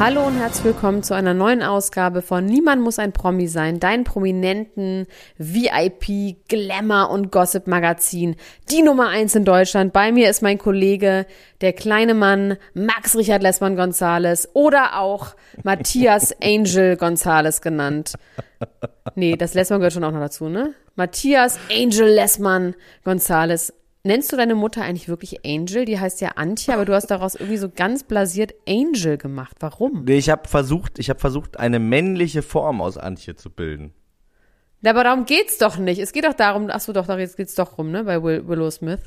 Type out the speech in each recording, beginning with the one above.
Hallo und herzlich willkommen zu einer neuen Ausgabe von Niemand muss ein Promi sein, dein prominenten VIP, Glamour und Gossip Magazin. Die Nummer eins in Deutschland. Bei mir ist mein Kollege, der kleine Mann Max Richard Lessmann Gonzales oder auch Matthias Angel Gonzales genannt. Nee, das Lessmann gehört schon auch noch dazu, ne? Matthias Angel Lessmann Gonzales. Nennst du deine Mutter eigentlich wirklich Angel? Die heißt ja Antje, aber du hast daraus irgendwie so ganz blasiert Angel gemacht. Warum? Nee, ich habe versucht, ich habe versucht, eine männliche Form aus Antje zu bilden. Ja, aber darum geht's doch nicht. Es geht doch darum, ach so, doch, da geht's doch rum, ne, bei Will, Willow Smith.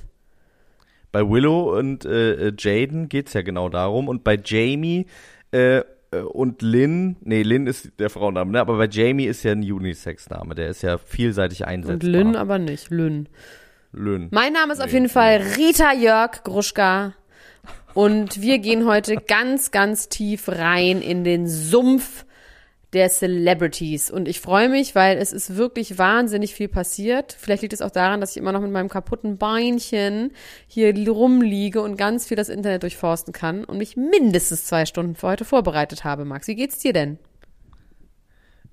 Bei Willow und äh, Jaden geht's ja genau darum und bei Jamie äh, äh, und Lynn, nee, Lynn ist der Frauenname, ne? aber bei Jamie ist ja ein Unisex-Name, der ist ja vielseitig einsetzbar. Und Lynn aber nicht, Lynn. Lynn. Mein Name ist auf jeden Fall Rita Jörg Gruschka und wir gehen heute ganz, ganz tief rein in den Sumpf der Celebrities. Und ich freue mich, weil es ist wirklich wahnsinnig viel passiert. Vielleicht liegt es auch daran, dass ich immer noch mit meinem kaputten Beinchen hier rumliege und ganz viel das Internet durchforsten kann und mich mindestens zwei Stunden für heute vorbereitet habe. Max, wie geht's dir denn?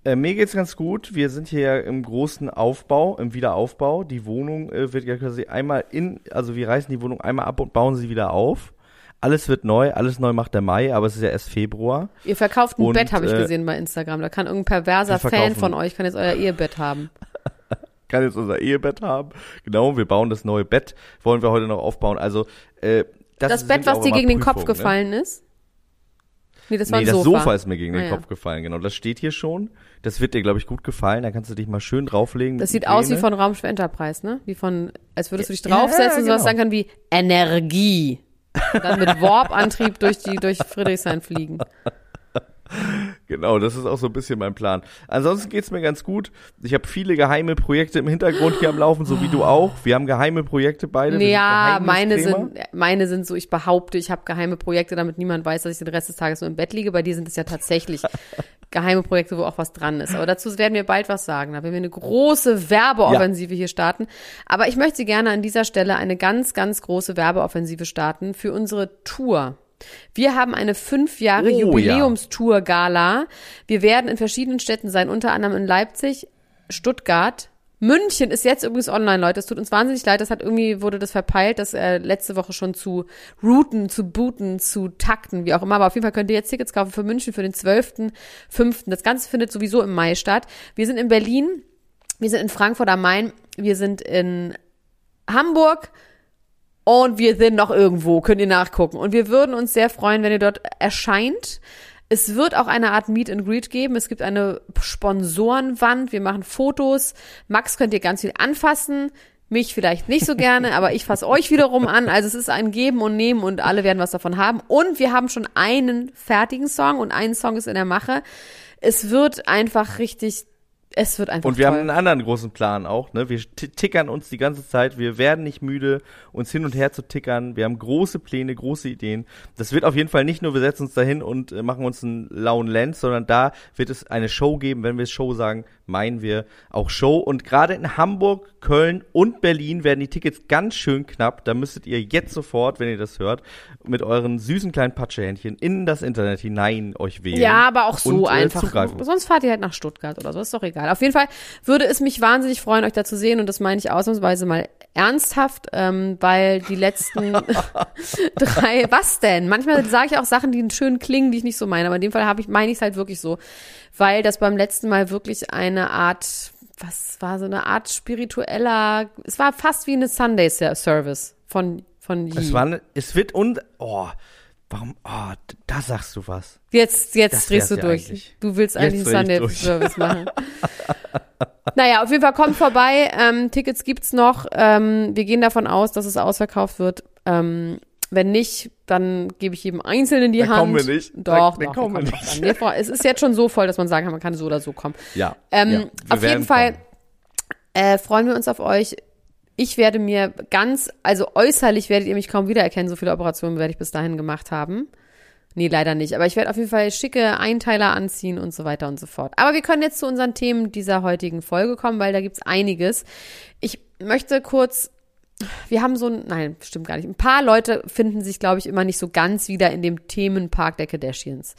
Äh, mir geht's ganz gut. Wir sind hier im großen Aufbau, im Wiederaufbau. Die Wohnung äh, wird ja quasi einmal in, also wir reißen die Wohnung einmal ab und bauen sie wieder auf. Alles wird neu, alles neu macht der Mai, aber es ist ja erst Februar. Ihr verkauft ein Und, Bett, habe ich äh, gesehen bei Instagram. Da kann irgendein perverser Fan von euch, kann jetzt euer Ehebett haben. Kann jetzt unser Ehebett haben. Genau, wir bauen das neue Bett, wollen wir heute noch aufbauen. Also, äh, das, Das Bett, was dir gegen den Kopf ne? gefallen ist? Nee, das war Nee, das Sofa. Sofa ist mir gegen den Ah, ja. Kopf gefallen, genau. Das steht hier schon. Das wird dir, glaube ich, gut gefallen. Da kannst du dich mal schön drauflegen. Das sieht aus wie von Raumschiff Enterprise, ne? Wie von, als würdest du dich Ja, draufsetzen und sowas genau. sagen kann wie Energie. Und dann mit Warp-Antrieb durch die, durch Friedrichshain fliegen. Genau, das ist auch so ein bisschen mein Plan. Ansonsten geht's mir ganz gut. Ich habe viele geheime Projekte im Hintergrund hier am Laufen, so wie du auch. Wir haben geheime Projekte beide. Ja, meine sind, meine sind so, ich behaupte, ich habe geheime Projekte, damit niemand weiß, dass ich den Rest des Tages nur im Bett liege. Bei dir sind es ja tatsächlich geheime Projekte, wo auch was dran ist. Aber dazu werden wir bald was sagen. Da werden wir eine große Werbeoffensive hier starten. Aber ich möchte gerne an dieser Stelle eine ganz, ganz große Werbeoffensive starten für unsere Tour. Wir haben eine fünf Jahre Oh, ja. Jubiläumstour-Gala. Wir werden in verschiedenen Städten sein, unter anderem in Leipzig, Stuttgart, München ist jetzt übrigens online, Leute. Es tut uns wahnsinnig leid. Das hat irgendwie, wurde das verpeilt, das äh, letzte Woche schon zu routen, zu booten, zu takten, wie auch immer. Aber auf jeden Fall könnt ihr jetzt Tickets kaufen für München für den 12.05. Das Ganze findet sowieso im Mai statt. Wir sind in Berlin, wir sind in Frankfurt am Main, wir sind in Hamburg und wir sind noch irgendwo, könnt ihr nachgucken. Und wir würden uns sehr freuen, wenn ihr dort erscheint. Es wird auch eine Art Meet and Greet geben. Es gibt eine Sponsorenwand. Wir machen Fotos. Max könnt ihr ganz viel anfassen. Mich vielleicht nicht so gerne, aber ich fasse euch wiederum an. Also es ist ein Geben und Nehmen und alle werden was davon haben. Und wir haben schon einen fertigen Song und ein Song ist in der Mache. Es wird einfach richtig, es wird einfach Und wir toll. haben einen anderen großen Plan auch, ne? Wir tickern uns die ganze Zeit, wir werden nicht müde, uns hin und her zu tickern. Wir haben große Pläne, große Ideen. Das wird auf jeden Fall nicht nur, wir setzen uns dahin und äh, machen uns einen lauen Lenz, sondern da wird es eine Show geben. Wenn wir Show sagen, meinen wir auch Show. Und gerade in Hamburg, Köln und Berlin werden die Tickets ganz schön knapp. Da müsstet ihr jetzt sofort, wenn ihr das hört, mit euren süßen kleinen Patschehändchen in das Internet hinein euch wählen. Ja, aber auch so und, äh, einfach. zugreifen. Sonst fahrt ihr halt nach Stuttgart oder so, ist doch egal. Auf jeden Fall würde es mich wahnsinnig freuen, euch da zu sehen und das meine ich ausnahmsweise mal ernsthaft, ähm, weil die letzten drei, was denn? Manchmal sage ich auch Sachen, die schön klingen, die ich nicht so meine, aber in dem Fall habe ich meine ich es halt wirklich so, weil das beim letzten Mal wirklich eine Art was war so eine Art spiritueller, es war fast wie eine Sunday Service von von Yi. Es war, es wird und, oh, warum, oh, da sagst du was. Jetzt, jetzt Das drehst du ja durch. eigentlich. Du willst eigentlich einen. Sunday-Service machen. naja, auf jeden Fall kommt vorbei. Ähm, Tickets gibt's noch. Ähm, wir gehen davon aus, dass es ausverkauft wird. Ähm, wenn nicht, dann gebe ich jedem Einzelnen die Dann Hand. kommen wir nicht. Doch, Dann- dann doch, kommen wir nicht. Dann. Vor- Es ist jetzt schon so voll, dass man sagen kann, man kann so oder so kommen. Ja. Ähm, ja, auf jeden Fall äh, freuen wir uns auf euch. Ich werde mir ganz, also äußerlich werdet ihr mich kaum wiedererkennen. So viele Operationen werde ich bis dahin gemacht haben. Nee, leider nicht. Aber ich werde auf jeden Fall schicke Einteiler anziehen und so weiter und so fort. Aber wir können jetzt zu unseren Themen dieser heutigen Folge kommen, weil da gibt's einiges. Ich möchte kurz, wir haben so ein, nein, stimmt gar nicht. Ein paar Leute finden sich, glaube ich, immer nicht so ganz wieder in dem Themenpark der Kardashians.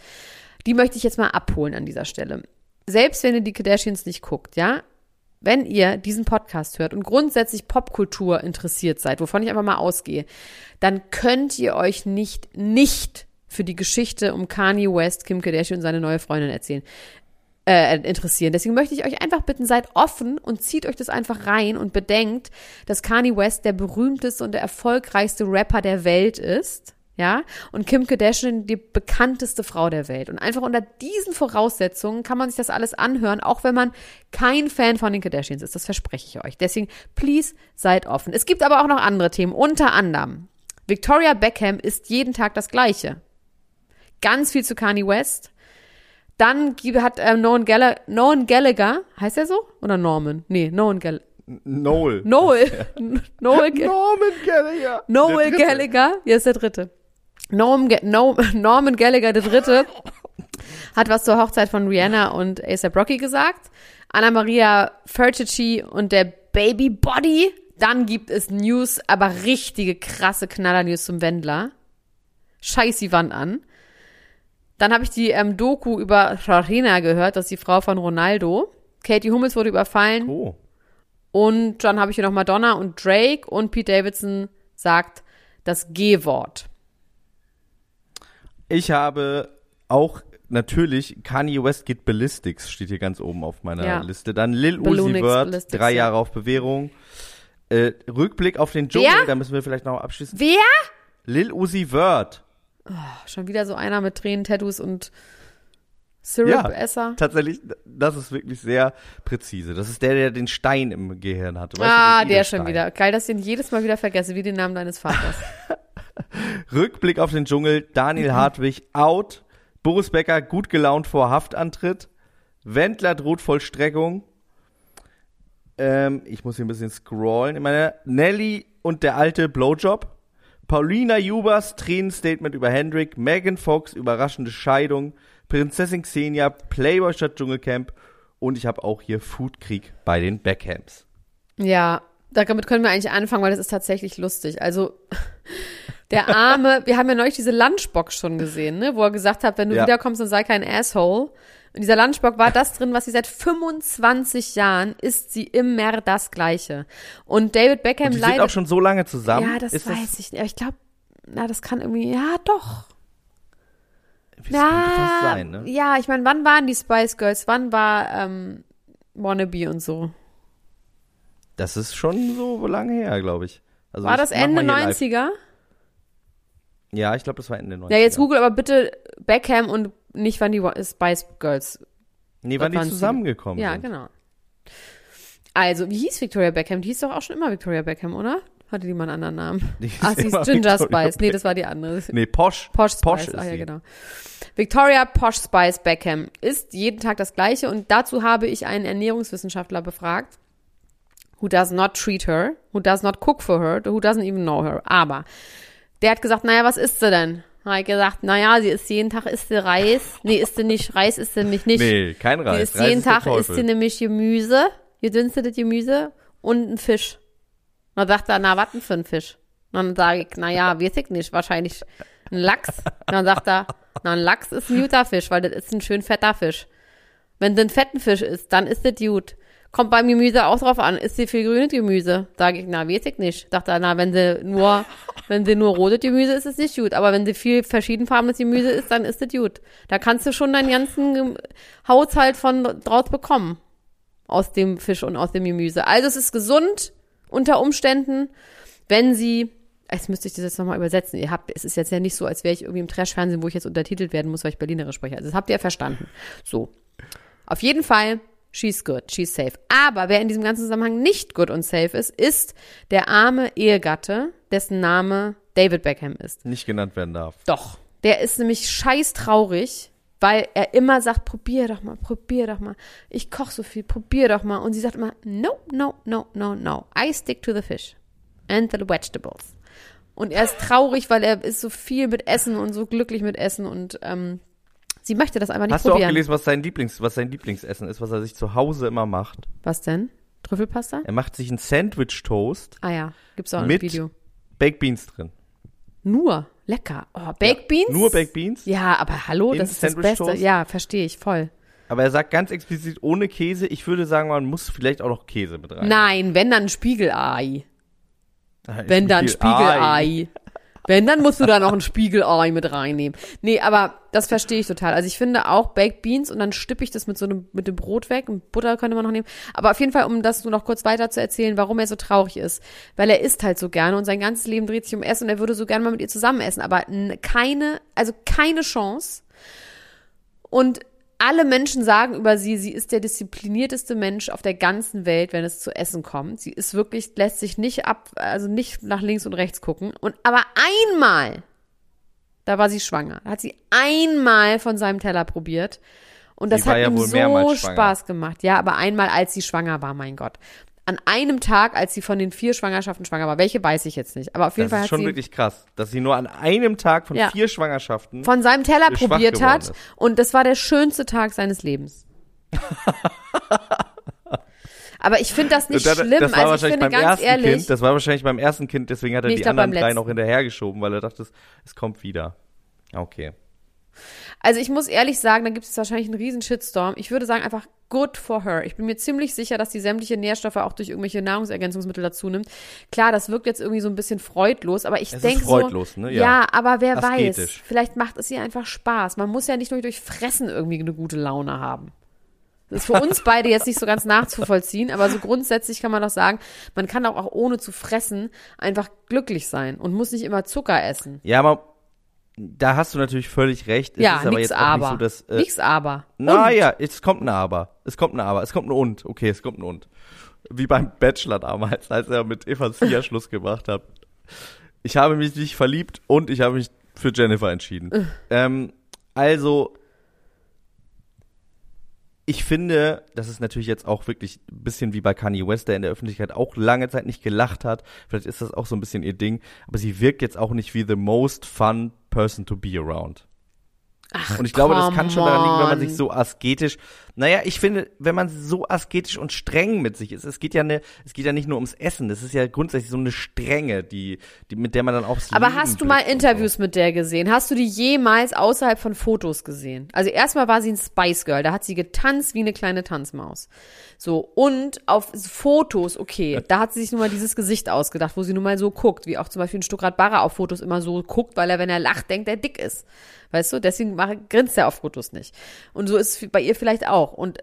Die möchte ich jetzt mal abholen an dieser Stelle. Selbst wenn ihr die Kardashians nicht guckt, ja, wenn ihr diesen Podcast hört und grundsätzlich Popkultur interessiert seid, wovon ich einfach mal ausgehe, dann könnt ihr euch nicht, nicht für die Geschichte um Kanye West, Kim Kardashian und seine neue Freundin erzählen. Äh, interessieren. Deswegen möchte ich euch einfach bitten, seid offen und zieht euch das einfach rein und bedenkt, dass Kanye West der berühmteste und der erfolgreichste Rapper der Welt ist. Ja, und Kim Kardashian die bekannteste Frau der Welt. Und einfach unter diesen Voraussetzungen kann man sich das alles anhören, auch wenn man kein Fan von den Kardashians ist. Das verspreche ich euch. Deswegen, please, seid offen. Es gibt aber auch noch andere Themen. Unter anderem, Victoria Beckham ist jeden Tag das Gleiche ganz viel zu Kanye West. Dann hat äh, Nolan, Gallagher, Nolan Gallagher, heißt er so? Oder Norman? Nee, Nolan Gallagher. Noel. Noel. Noel Norman Gallagher. Noel Gallagher. Ja, ist der dritte. Norm, no, Norman Gallagher, der dritte, hat was zur Hochzeit von Rihanna und ASAP Rocky gesagt. Anna Maria Fertici und der Baby Body. Dann gibt es News, aber richtige krasse Knaller-News zum Wendler. Scheiß die Wand an. Dann habe ich die ähm, Doku über Rarina gehört, das ist die Frau von Ronaldo. Katie Hummels wurde überfallen. Oh. Und dann habe ich hier noch Madonna und Drake und Pete Davidson sagt das G-Wort. Ich habe auch natürlich Kanye West geht Ballistics, steht hier ganz oben auf meiner Ja. Liste. Dann Lil Uzi Vert, Ballistics, drei ja. Jahre auf Bewährung. Äh, Rückblick auf den Dschungel, Wer? da müssen wir vielleicht noch abschließen. Wer? Lil Uzi Vert. Schon wieder so einer mit Tränen, Tattoos und Syrup-Esser. tatsächlich, das ist wirklich sehr präzise. Das ist der, der den Stein im Gehirn hatte. Weißt Ah, du, den der schon wieder. Geil, dass ich ihn jedes Mal wieder vergesse, wie den Namen deines Vaters. Rückblick auf den Dschungel, Daniel Mhm. Hartwig out, Boris Becker gut gelaunt vor Haftantritt, Wendler droht Vollstreckung, ähm, ich muss hier ein bisschen scrollen, ich meine, Nelly und der alte Blowjob, Paulina Jubers Tränenstatement über Hendrik, Megan Fox überraschende Scheidung, Prinzessin Xenia, Playboy statt Dschungelcamp. Und ich habe auch hier Foodkrieg bei den Beckhams. Ja, damit können wir eigentlich anfangen, weil das ist tatsächlich lustig. Also der Arme, wir haben ja neulich diese Lunchbox schon gesehen, ne, wo er gesagt hat, wenn du Ja. wiederkommst, dann sei kein Asshole. In dieser Lunchbox war das drin, was sie seit 25 Jahren isst sie immer das Gleiche. Und David Beckham Und die sind leidet. auch schon so lange zusammen. ja, das Ist weiß ich nicht. Aber ich glaube, na, das kann irgendwie, ja, doch. Das fast sein, ne? ja, ich meine, wann waren die Spice Girls? Wann war ähm, Wannabe und so? Das ist schon so lange her, glaube ich. Also War das Ende mal hier live. 90er? Ja, ich glaube, das war Ende 90er. Ja, jetzt google aber bitte Beckham und nicht wann die Spice Girls. Nee, wann die zusammengekommen Ja, sind. genau. Also, wie hieß Victoria Beckham? Die hieß doch auch schon immer Victoria Beckham, oder? Hatte die mal einen anderen Namen? Die hieß Ah, sie ist immer Ginger Victoria Spice. Nee, das war die andere. Nee, Posh. Posh Spice. Posh ist ah, ja, sie. genau. Victoria Posh Spice Beckham ist jeden Tag das Gleiche und dazu habe ich einen Ernährungswissenschaftler befragt, who does not treat her, who does not cook for her, who doesn't even know her. Aber der hat gesagt, naja, was isst sie denn? Hat ich gesagt, naja, sie isst jeden Tag isst sie Reis. Nee, isst sie nicht, Reis isst sie nämlich nicht. Nee, kein sie Reis. isst Reis jeden ist Tag isst sie nämlich Gemüse, gedünstetes Gemüse und ein Fisch. Und dann sagt er, na, was denn für ein Fisch? Und dann sage ich, naja, weiß ich nicht, wahrscheinlich ein Lachs. Und dann sagt er, na, ein Lachs ist ein guter Fisch, weil das ist ein schön fetter Fisch. Wenn du einen fetten Fisch isst, dann ist das gut. Kommt beim Gemüse auch drauf an, ist sie viel grünes Gemüse? Sage ich, na, weiß ich nicht. Dachte er, na, wenn sie nur, wenn sie nur rotes Gemüse ist, ist es nicht gut. Aber wenn sie viel verschiedenfarbenes Gemüse isst, dann ist das gut. Da kannst du schon deinen ganzen Haushalt von draus bekommen. Aus dem Fisch und aus dem Gemüse. Also es ist gesund unter Umständen, wenn sie, jetzt müsste ich das jetzt nochmal übersetzen. Ihr habt, es ist jetzt ja nicht so, als wäre ich irgendwie im Trash-Fernsehen, wo ich jetzt untertitelt werden muss, weil ich Berlinerisch spreche. Also das habt ihr ja verstanden. So. Auf jeden Fall, she's good, she's safe. Aber wer in diesem ganzen Zusammenhang nicht good und safe ist, ist der arme Ehegatte, dessen Name David Beckham ist. Nicht genannt werden darf. Doch. Der ist nämlich scheiß traurig, weil er immer sagt, probier doch mal, probier doch mal. Ich koch so viel, probier doch mal. Und sie sagt immer, no, no, no, no, no. I stick to the fish and the vegetables. Und er ist traurig, weil er ist so viel mit Essen und so glücklich mit Essen und ähm, sie möchte das einfach nicht Hast probieren. du auch gelesen, was sein Lieblings, was sein Lieblingsessen ist, was er sich zu Hause immer macht? Was denn? Trüffelpasta? Er macht sich einen Sandwich Toast, Ah ja, gibt's auch ein Mit- Video. Baked Beans drin. Nur lecker. Oh, Baked Beans? Nur Baked Beans, Ja, aber hallo, das ist das Beste. Toast? Ja, verstehe ich voll. aber er sagt ganz explizit ohne Käse. Ich würde sagen, man muss vielleicht auch noch Käse mit rein. Nein, wenn dann ein Spiegelei. Wenn dann viel Ei. Spiegelei. Wenn, dann musst du da noch ein Spiegelei mit reinnehmen. Nee, aber das verstehe ich total. Also ich finde auch Baked Beans und dann stippe ich das mit so einem, mit dem Brot weg und Butter könnte man noch nehmen. Aber auf jeden Fall, um das nur noch kurz weiter zu erzählen, warum er so traurig ist. Weil er isst halt so gerne und sein ganzes Leben dreht sich um Essen und er würde so gerne mal mit ihr zusammen essen. Aber keine, also keine Chance. Und alle Menschen sagen über sie, sie ist der disziplinierteste Mensch auf der ganzen Welt, wenn es zu Essen kommt. Sie ist wirklich, lässt sich nicht ab, also nicht nach links und rechts gucken. Und aber einmal, da war sie schwanger, hat sie einmal von seinem Teller probiert. Und das hat ja ihm so. Spaß gemacht. Ja, aber einmal, als sie schwanger war, mein Gott. An einem Tag, als sie von den vier Schwangerschaften schwanger war. Welche weiß ich jetzt nicht. Aber auf jeden Das Fall ist hat schon sie wirklich krass, dass sie nur an einem Tag von Ja. vier Schwangerschaften. von seinem Teller probiert hat. ist. Und das war der schönste Tag seines Lebens. Aber ich finde das nicht das, schlimm. das war also ich wahrscheinlich finde beim ganz ersten ehrlich, Kind. Das war wahrscheinlich beim ersten Kind, deswegen hat er Nee, die glaub, anderen drei noch hinterhergeschoben, weil er dachte, es kommt wieder. Okay. Also ich muss ehrlich sagen, da gibt es wahrscheinlich einen riesen Shitstorm. Ich würde sagen einfach good for her. Ich bin mir ziemlich sicher, dass die sämtliche Nährstoffe auch durch irgendwelche Nahrungsergänzungsmittel dazu nimmt. Klar, das wirkt jetzt irgendwie so ein bisschen freudlos, aber ich denke so, freudlos, ne? Ja. ja, aber wer weiß, Asketisch. vielleicht macht es ihr einfach Spaß. Man muss ja nicht nur durch Fressen irgendwie eine gute Laune haben. Das ist für uns beide jetzt nicht so ganz nachzuvollziehen, aber so grundsätzlich kann man doch sagen, man kann auch, auch ohne zu fressen einfach glücklich sein und muss nicht immer Zucker essen. Ja, aber da hast du natürlich völlig recht. Es ja, ist aber nix jetzt auch aber. nicht so, dass. Äh, nix aber. naja, es kommt ein Aber. Es kommt ein Aber. Es kommt ein Und. Okay, es kommt ein Und. Wie beim Bachelor damals, als er mit Eva Zia Schluss gemacht hat. Ich habe mich nicht verliebt und ich habe mich für Jennifer entschieden. ähm, also, ich finde, das ist natürlich jetzt auch wirklich ein bisschen wie bei Kanye West, der in der Öffentlichkeit auch lange Zeit nicht gelacht hat. Vielleicht ist das auch so ein bisschen ihr Ding. Aber sie wirkt jetzt auch nicht wie the most fun person to be around. Ach, Und ich glaube, das kann schon daran liegen, wenn man sich so asketisch, naja, ich finde, wenn man so asketisch und streng mit sich ist, es geht ja ne, es geht ja nicht nur ums Essen, das ist ja grundsätzlich so eine Strenge, die, die mit der man dann aufs Aber Leben hast du mal Interviews mit der gesehen? Hast du die jemals außerhalb von Fotos gesehen? Also erstmal war sie ein Spice Girl, da hat sie getanzt wie eine kleine Tanzmaus. So, und auf Fotos, okay, da hat sie sich nun mal dieses Gesicht ausgedacht, wo sie nun mal so guckt, wie auch zum Beispiel ein Stuckrad Barre auf Fotos immer so guckt, weil er, wenn er lacht, denkt, er dick ist. Weißt du, deswegen mach, grinst er auf Fotos nicht. Und so ist es bei ihr vielleicht auch. Und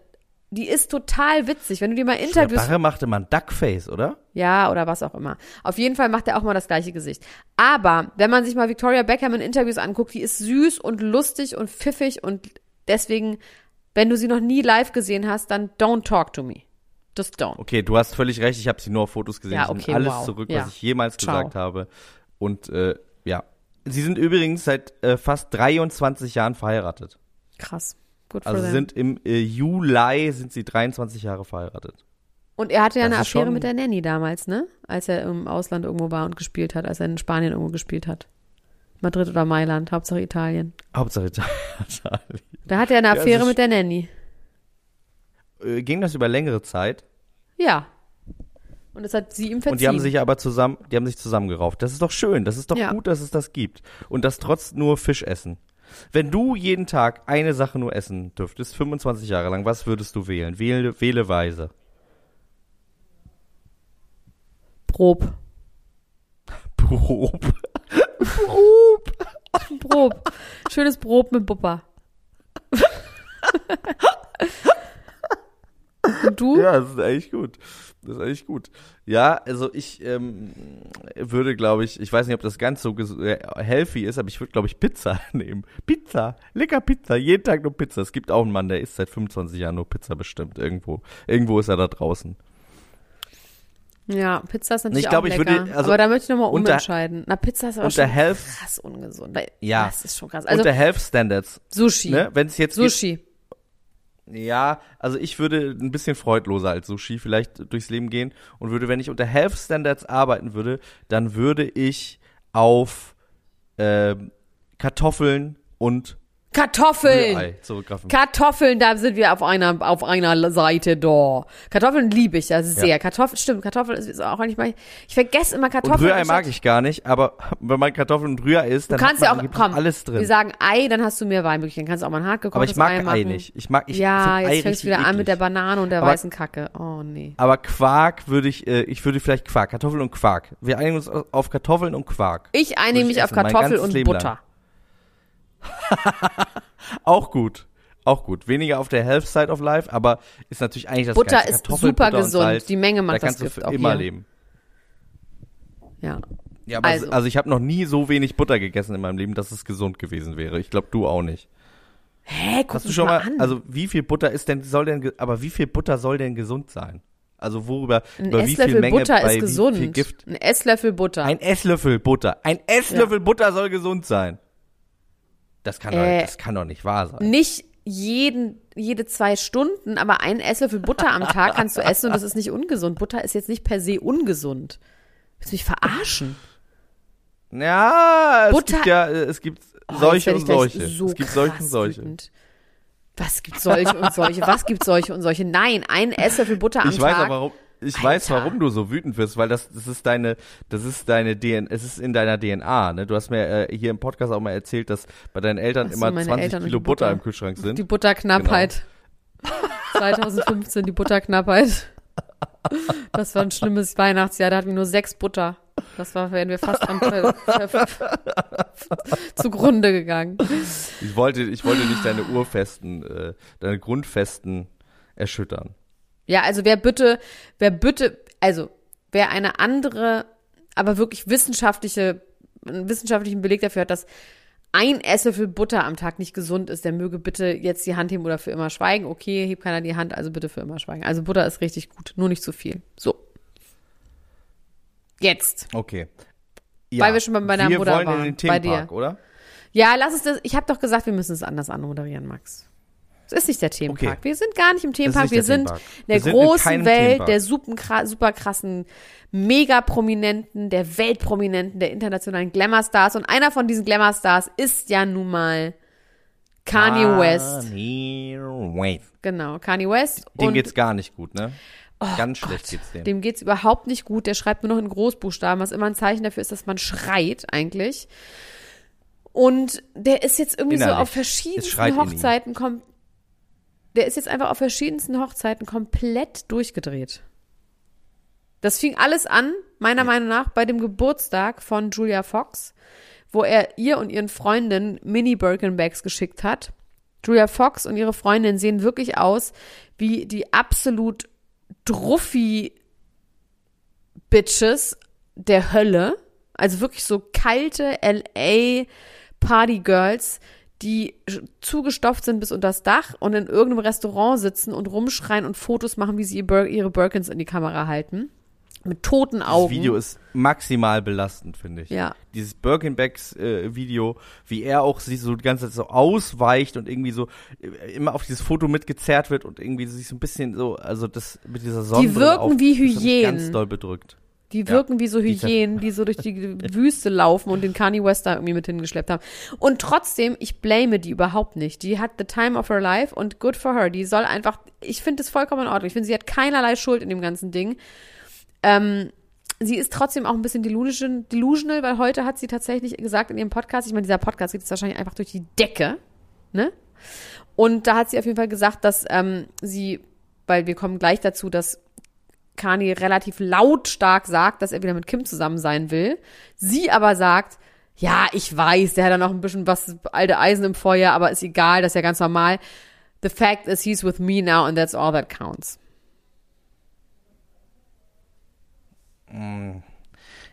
die ist total witzig, wenn du dir mal so. Interviews Barre machte man Duckface, oder? ja, oder was auch immer. Auf jeden Fall macht er auch mal das gleiche Gesicht. Aber wenn man sich mal Victoria Beckham in Interviews anguckt, die ist süß und lustig und pfiffig und deswegen, wenn du sie noch nie live gesehen hast, dann don't talk to me. Just don't. Okay, du hast völlig recht, ich habe sie nur auf Fotos gesehen. Ja, ich okay, nehme alles wow. zurück, Ja. was ich jemals Ciao. gesagt habe. Und äh, ja. Sie sind übrigens seit äh, fast 23 Jahren verheiratet. Krass. Gut Also sind im äh, Juli sind sie 23 Jahre verheiratet. Und er hatte ja das eine Affäre mit der Nanny damals, ne? Als er im Ausland irgendwo war und gespielt hat, als er in Spanien irgendwo gespielt hat. Madrid oder Mailand, Hauptsache Italien. Hauptsache Da hatte er eine Ja, Affäre es ist- mit der Nanny. äh, ging das über längere Zeit Ja. Und das hat sie ihm verziehen. und die haben sich aber zusammen, die haben sich zusammengerauft. Das ist doch schön, das ist doch Ja. gut, dass es das gibt und das trotz nur Fisch essen. Wenn du jeden Tag eine Sache nur essen dürftest, 25 Jahre lang, was würdest du wählen? Wähle, wähle weise. Prob. Prob. Prob. Schönes Brot mit Buppa. Und du? Ja, das ist eigentlich gut. Das ist eigentlich gut. Ja, also ich ähm, würde, glaube ich, ich weiß nicht, ob das ganz so äh, healthy ist, aber ich würde, glaube ich, Pizza nehmen. Pizza, lecker Pizza, jeden Tag nur Pizza. Es gibt auch einen Mann, der isst seit 25 Jahren nur Pizza bestimmt. Irgendwo, irgendwo ist er da draußen. Ja, Pizza ist natürlich Ich glaube, auch lecker. würde- also aber da möchte ich nochmal umentscheiden. Na, Pizza ist aber schon Health- krass ungesund. Ja. Das ist schon krass. Also Unter Health Standards, Sushi. ne? Wenn es jetzt geht, Sushi. Ja, also ich würde ein bisschen freudloser als Sushi vielleicht durchs Leben gehen und würde, wenn ich unter Health Standards arbeiten würde, dann würde ich auf ähm, Kartoffeln und Kartoffeln! Rührei zurückgreifen. Kartoffeln, da sind wir auf einer, auf einer Seite da. Kartoffeln liebe ich ja sehr. Kartoffeln, stimmt, Kartoffeln ist auch eigentlich mal, ich vergesse immer und Kartoffeln. Rührei mag ich gar nicht, aber wenn man Kartoffeln und Rührei isst, Du dann kannst hat ja man auch, komm, alles wir drin. sagen Ei, dann hast du mehr Wahlmöglichkeiten. Kannst auch mal ein hart Aber ich gekochtes mag Ei Ei, nicht. Ich mag, ich ja, Ei jetzt fängst du wieder richtig an mit der eklig. Banane und der Aber- weißen Kacke. Oh, nee. Aber Quark würde ich, äh, ich würde vielleicht Quark, Kartoffeln und Quark. Wir einigen uns auf Kartoffeln und Quark. Ich einige mich ich auf essen, mein Kartoffel ganzes und Butter. Auch gut. Auch gut. Weniger auf der Health Side of Life, aber ist natürlich eigentlich das Butter ist super Butter und gesund. Salz, Die Menge da macht das kannst du Gift für auch immer hier. leben. Ja. Ja, aber Also. also, ich habe noch nie so wenig Butter gegessen in meinem Leben, dass es gesund gewesen wäre. Ich glaube, du auch nicht. Hä, guck Hast du schon mal, an. also wie viel Butter ist denn, soll denn, aber wie viel Butter soll denn gesund sein? Also worüber, ein über wie viel Esslöffel Menge Butter bei ist gesund. wie viel Gift? Ein Esslöffel Butter. Ein Esslöffel Butter. Ein Esslöffel Butter soll gesund sein. Das kann, Äh, doch, das kann doch nicht wahr sein. nicht jeden, jede zwei Stunden, aber einen Esslöffel Butter am Tag kannst du essen und das ist nicht ungesund. Butter ist jetzt nicht per se ungesund. Willst du mich verarschen? Ja, es Butter- gibt ja, es gibt Oh, solche werd und ich solche. So es gibt solche und solche. wütend. Was gibt solche und solche? Was gibt solche und solche? Nein, ein Esslöffel Butter am Ich weiß Tag. auch, warum, ich weiß, Alter. warum du so wütend wirst, weil das, das ist deine, das ist deine DNA, es ist in deiner DNA, ne? Du hast mir äh, hier im Podcast auch mal erzählt, dass bei deinen Eltern so, immer meine 20 Eltern Kilo Butter, Butter. im Kühlschrank sind. Die Butterknappheit. Genau. 2015, die Butterknappheit. Das war ein schlimmes Weihnachtsjahr, da hatten wir nur sechs Butter. Das war, wären wir fast am zugrunde gegangen. Ich wollte, ich wollte nicht deine Urfesten, äh, deine Grundfesten erschüttern. Ja, also wer bitte, wer bitte, also wer eine andere, aber wirklich wissenschaftliche, einen wissenschaftlichen Beleg dafür hat, dass ein Esslöffel Butter am Tag nicht gesund ist, der möge bitte jetzt die Hand heben oder für immer schweigen. Okay, hebt keiner die Hand, also bitte für immer schweigen. Also Butter ist richtig gut, nur nicht zu viel. So. Jetzt. Okay. Weil wir schon bei meiner wir Mutter wollen waren, in den bei Themenpark, dir. oder? Ja, lass es das. Ich habe doch gesagt, wir müssen es anders anmoderieren, Max. Es ist nicht der Themenpark. Okay. Wir sind gar nicht im Themenpark. nicht Wir sind Themenpark. in der sind in großen keinem Welt Themenpark. der super, kra- super krassen Megaprominenten, der Weltprominenten, der internationalen Glamour-Stars. Und einer von diesen Glamour-Stars ist ja nun mal Kanye West. Kanye West. Genau, Kanye West. Dem und geht's gar nicht gut, ne? Ganz Gott, schlecht geht's dem. Dem geht's überhaupt nicht gut. Der schreibt nur noch in Großbuchstaben, was immer ein Zeichen dafür ist, dass man schreit eigentlich. Und der ist jetzt irgendwie so Innerlich. auf schreit in ihm. Hochzeiten kom Der ist jetzt einfach auf verschiedensten Hochzeiten komplett durchgedreht. Das fing alles an, meiner Meinung nach, bei dem Geburtstag von Julia Fox, wo er ihr und ihren Freundinnen Mini-Birkenbags geschickt hat. Julia Fox und ihre Freundin sehen wirklich aus wie die absolut druffi Bitches der Hölle. Also wirklich so kalte LA Party Girls, die zugestopft sind bis unters Dach und in irgendeinem Restaurant sitzen und rumschreien und Fotos machen, wie sie ihre Birkins in die Kamera halten. Mit toten Das Augen. Video ist maximal belastend, finde ich. Ja. Dieses Birkenbacks-Video, wie er auch sich so die ganze Zeit so ausweicht und irgendwie so äh, immer auf dieses Foto mitgezerrt wird und irgendwie sich so ein bisschen so, also das mit dieser Sonne. wirken wie Ganz Hyänen. doll bedrückt. Die Ja. wirken wie so Die Hyänen, die so durch die Wüste laufen und den Kanye West da irgendwie mit hingeschleppt haben. Und trotzdem, ich blame die überhaupt nicht. Die hat the time of her life und good for her. Die soll einfach, ich finde es vollkommen in Ordnung. Ich finde, sie hat keinerlei Schuld in dem ganzen Ding. Ähm, sie ist trotzdem auch ein bisschen delusion, delusional, weil heute hat sie tatsächlich gesagt in ihrem Podcast, ich meine, dieser Podcast geht jetzt wahrscheinlich einfach durch die Decke, ne? Und da hat sie auf jeden Fall gesagt, dass ähm, sie, weil wir kommen gleich dazu, dass Kanye relativ lautstark sagt, dass er wieder mit Kim zusammen sein will. Sie aber sagt, ja, ich weiß, der hat da noch ein bisschen was alte Eisen im Feuer, aber ist egal, das ist ja ganz normal. The fact is he's with me now and that's all that counts.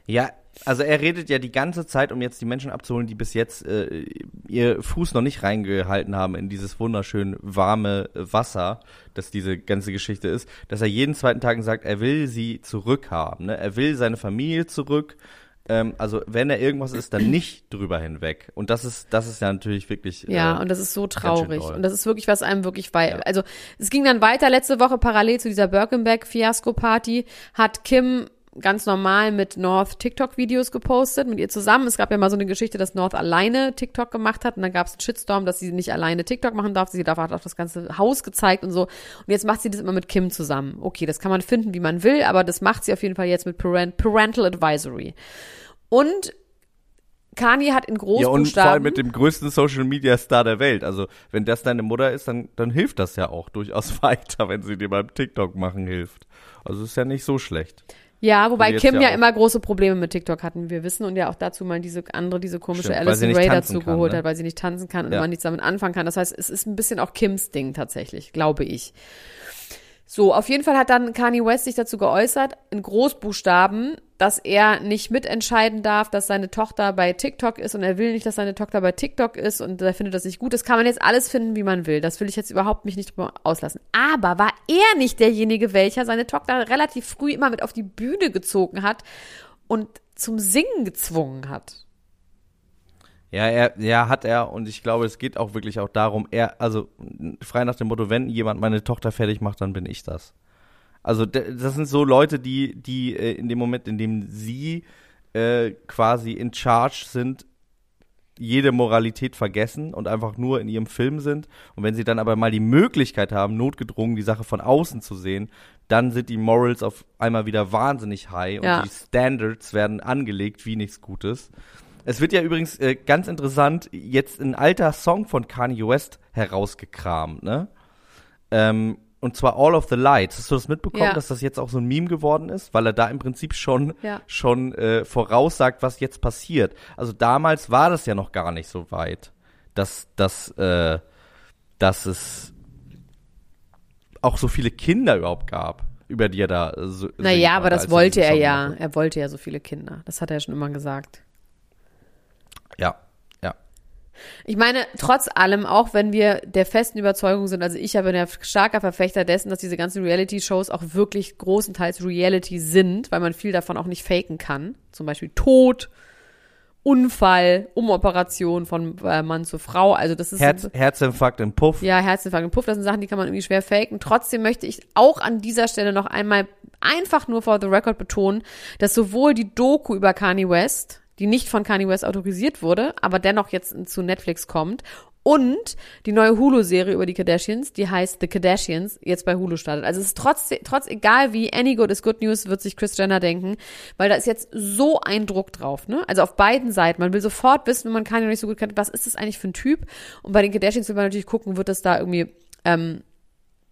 Ja, also er redet ja die ganze Zeit, um jetzt die Menschen abzuholen, die bis jetzt äh, ihr Fuß noch nicht reingehalten haben in dieses wunderschön warme Wasser, das diese ganze Geschichte ist, dass er jeden zweiten Tag sagt, er will sie zurückhaben. Ne? Er will seine Familie zurück. Ähm, also wenn er irgendwas ist, dann nicht drüber hinweg. Und das ist, das ist ja natürlich wirklich. Ja, äh, und das ist so traurig. Und das ist wirklich, was einem wirklich bei. Ja. Also, es ging dann weiter letzte Woche parallel zu dieser Birkenback-Fiasko-Party, hat Kim ganz normal mit North TikTok-Videos gepostet, mit ihr zusammen. Es gab ja mal so eine Geschichte, dass North alleine TikTok gemacht hat und dann gab es einen Shitstorm, dass sie nicht alleine TikTok machen darf. Sie darf hat auch das ganze Haus gezeigt und so. Und jetzt macht sie das immer mit Kim zusammen. Okay, das kann man finden, wie man will, aber das macht sie auf jeden Fall jetzt mit Parent Parental Advisory. Und Kanye hat in Ja, und vor Großbuchstaben. allem mit dem größten Social Media Star der Welt. Also, wenn das deine Mutter ist, dann, dann hilft das ja auch durchaus weiter, wenn sie dir beim TikTok machen hilft. Also, ist ja nicht so schlecht. Ja, wobei Kim ja ja, immer große Probleme mit TikTok hatten. Wir wissen und ja auch dazu mal diese andere, diese komische Stimmt, Alison Ray dazu kann, geholt ne? hat, weil sie nicht tanzen kann und Ja. man nichts damit anfangen kann. Das heißt, es ist ein bisschen auch Kims Ding tatsächlich, glaube ich. So, auf jeden Fall hat dann Kanye West sich dazu geäußert, in Großbuchstaben, dass er nicht mitentscheiden darf, dass seine Tochter bei TikTok ist und er will nicht, dass seine Tochter bei TikTok ist und er findet das nicht gut. Das kann man jetzt alles finden, wie man will. Das will ich jetzt überhaupt mich nicht drüber auslassen. Aber war er nicht derjenige, welcher seine Tochter relativ früh immer mit auf die Bühne gezogen hat und zum Singen gezwungen hat? Ja, er, ja, hat er und ich glaube, es geht auch wirklich auch darum, er, also frei nach dem Motto, wenn jemand meine Tochter fertig macht, dann bin ich das. Also das sind so Leute, die, die äh, in dem Moment, in dem sie äh, quasi in Charge sind, jede Moralität vergessen und einfach nur in ihrem Film sind. Und wenn sie dann aber mal die Möglichkeit haben, notgedrungen die Sache von außen zu sehen, dann sind die Morals auf einmal wieder wahnsinnig high und Ja. die Standards werden angelegt wie nichts Gutes. Es wird ja übrigens äh, ganz interessant jetzt ein alter Song von Kanye West herausgekramt, ne? Ähm, und zwar All of the Lights. Hast du das mitbekommen, Ja. dass das jetzt auch so ein Meme geworden ist? Weil er da im Prinzip schon, Ja. schon äh, voraussagt, was jetzt passiert. Also damals war das ja noch gar nicht so weit, dass, dass, äh, dass es auch so viele Kinder überhaupt gab, über die er da äh, so Naja, aber das wollte er ja. machte. Er wollte ja so viele Kinder. Das hat er ja schon immer gesagt. Ja. Ich meine, trotz allem, auch wenn wir der festen Überzeugung sind, also ich bin ja starker Verfechter dessen, dass diese ganzen Reality-Shows auch wirklich großenteils Reality sind, weil man viel davon auch nicht faken kann. Zum Beispiel Tod, Unfall, Umoperation von äh, Mann zu Frau. Also das ist Herz, Herzinfarkt im Puff. ja, Herzinfarkt und Puff, das sind Sachen, die kann man irgendwie schwer faken. Trotzdem möchte ich auch an dieser Stelle noch einmal einfach nur for the record betonen, dass sowohl die Doku über Kanye West, die nicht von Kanye West autorisiert wurde, aber dennoch jetzt zu Netflix kommt, und die neue Hulu-Serie über die Kardashians, die heißt The Kardashians, jetzt bei Hulu startet. Also es ist trotz, trotz egal wie any good is good news, wird sich Chris Jenner denken, weil da ist jetzt so ein Druck drauf, ne? Also auf beiden Seiten. Man will sofort wissen, wenn man Kanye nicht so gut kennt, was ist das eigentlich für ein Typ? Und bei den Kardashians will man natürlich gucken, wird das da irgendwie, ähm,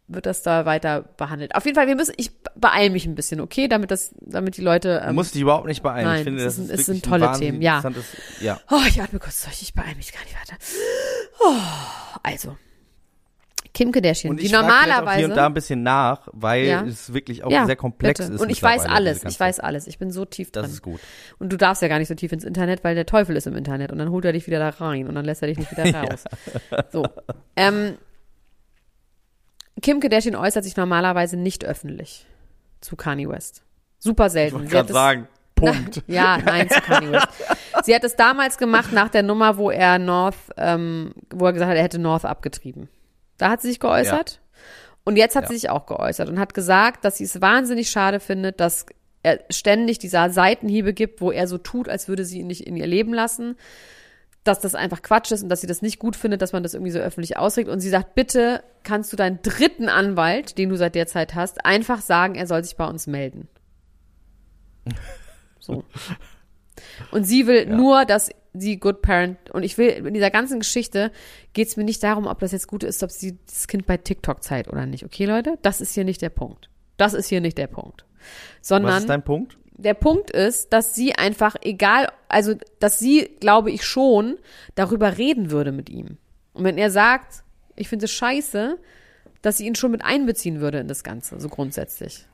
wird das da weiter behandelt. Auf jeden Fall, wir müssen, ich beeile mich ein bisschen, okay, damit das, damit die Leute, Du ähm, musst dich überhaupt nicht beeilen. Nein, ich finde, es das ist ist, ein- tolle ein Themen, ja. ja. Oh, ich atme kurz durch, ich beeile mich gar nicht weiter. Oh, also. Kim Kardashian, Und die normalerweise. hier und da ein bisschen nach, weil ja. es wirklich auch ja, sehr komplex bitte. ist. Und ich weiß alles, ich weiß alles. Ich bin so tief drin. Das ist gut. Und du darfst ja gar nicht so tief ins Internet, weil der Teufel ist im Internet und dann holt er dich wieder da rein und dann lässt er dich nicht wieder raus. So. Ähm, Kim Kardashian äußert sich normalerweise nicht öffentlich zu Kanye West. Super selten. Ich gerade sagen, Punkt. ja, nein, zu Kanye West. Sie hat es damals gemacht nach der Nummer, wo er North, ähm, wo er gesagt hat, er hätte North abgetrieben. Da hat sie sich geäußert. Und jetzt hat Ja. sie sich auch geäußert und hat gesagt, dass sie es wahnsinnig schade findet, dass er ständig diese Seitenhiebe gibt, wo er so tut, als würde sie ihn nicht in ihr Leben lassen. Dass das einfach Quatsch ist und dass sie das nicht gut findet, dass man das irgendwie so öffentlich ausregt. Und sie sagt, bitte kannst du deinen dritten Anwalt, den du seit der Zeit hast, einfach sagen, er soll sich bei uns melden. So. Und sie will nur, dass sie Good Parent, und ich will, in dieser ganzen Geschichte geht es mir nicht darum, ob das jetzt gut ist, ob sie das Kind bei TikTok zeigt oder nicht. Okay, Leute? Das ist hier nicht der Punkt. Das ist hier nicht der Punkt. Was Sondern ist dein Punkt? Der Punkt ist, dass sie einfach, egal, also, dass sie, glaube ich schon, darüber reden würde mit ihm. Und wenn er sagt, ich finde es scheiße, dass sie ihn schon mit einbeziehen würde in das Ganze, so grundsätzlich.